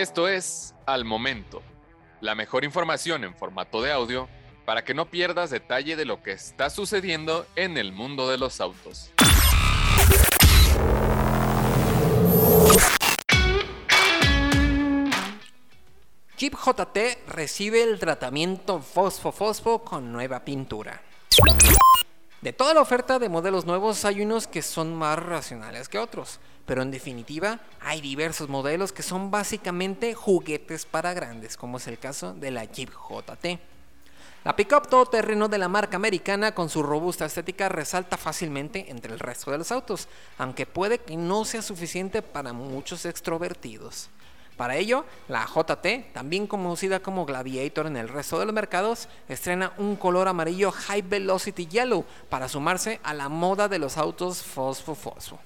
Esto es Al Momento, la mejor información en formato de audio para que no pierdas detalle de lo que está sucediendo en el mundo de los autos. Jeep JT recibe el tratamiento fosfo-fosfo con nueva pintura. De toda la oferta de modelos nuevos hay unos que son más racionales que otros, pero en definitiva hay diversos modelos que son básicamente juguetes para grandes, como es el caso de la Jeep JT. La pickup todoterreno de la marca americana con su robusta estética resalta fácilmente entre el resto de los autos, aunque puede que no sea suficiente para muchos extrovertidos. Para ello, la JT, también conocida como Gladiator en el resto de los mercados, estrena un color amarillo High Velocity Yellow para sumarse a la moda de los autos fosfo-fosfo.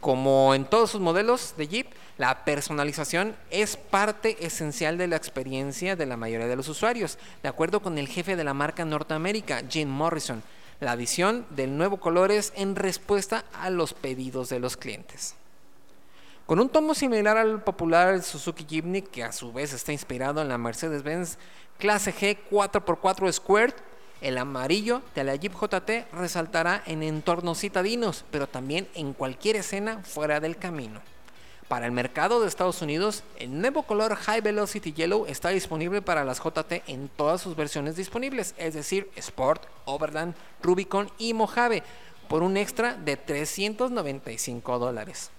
Como en todos sus modelos de Jeep, la personalización es parte esencial de la experiencia de la mayoría de los usuarios, de acuerdo con el jefe de la marca Norteamérica, Jim Morrison. La adición del nuevo color es en respuesta a los pedidos de los clientes. Con un tomo similar al popular Suzuki Jimny, que a su vez está inspirado en la Mercedes-Benz Clase G 4x4 Squared, el amarillo de la Jeep JT resaltará en entornos citadinos, pero también en cualquier escena fuera del camino. Para el mercado de Estados Unidos, el nuevo color High Velocity Yellow está disponible para las JT en todas sus versiones disponibles, es decir, Sport, Overland, Rubicon y Mojave, por un extra de 395 dólares.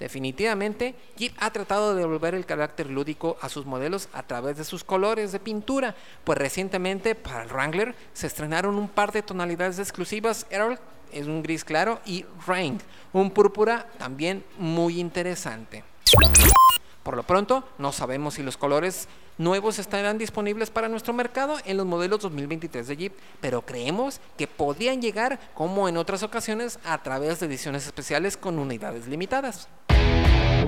Definitivamente, Jeep ha tratado de devolver el carácter lúdico a sus modelos a través de sus colores de pintura, pues recientemente para el Wrangler se estrenaron un par de tonalidades exclusivas, Earl es un gris claro y Rain, un púrpura también muy interesante. Por lo pronto, no sabemos si los colores nuevos estarán disponibles para nuestro mercado en los modelos 2023 de Jeep, pero creemos que podrían llegar, como en otras ocasiones, a través de ediciones especiales con unidades limitadas.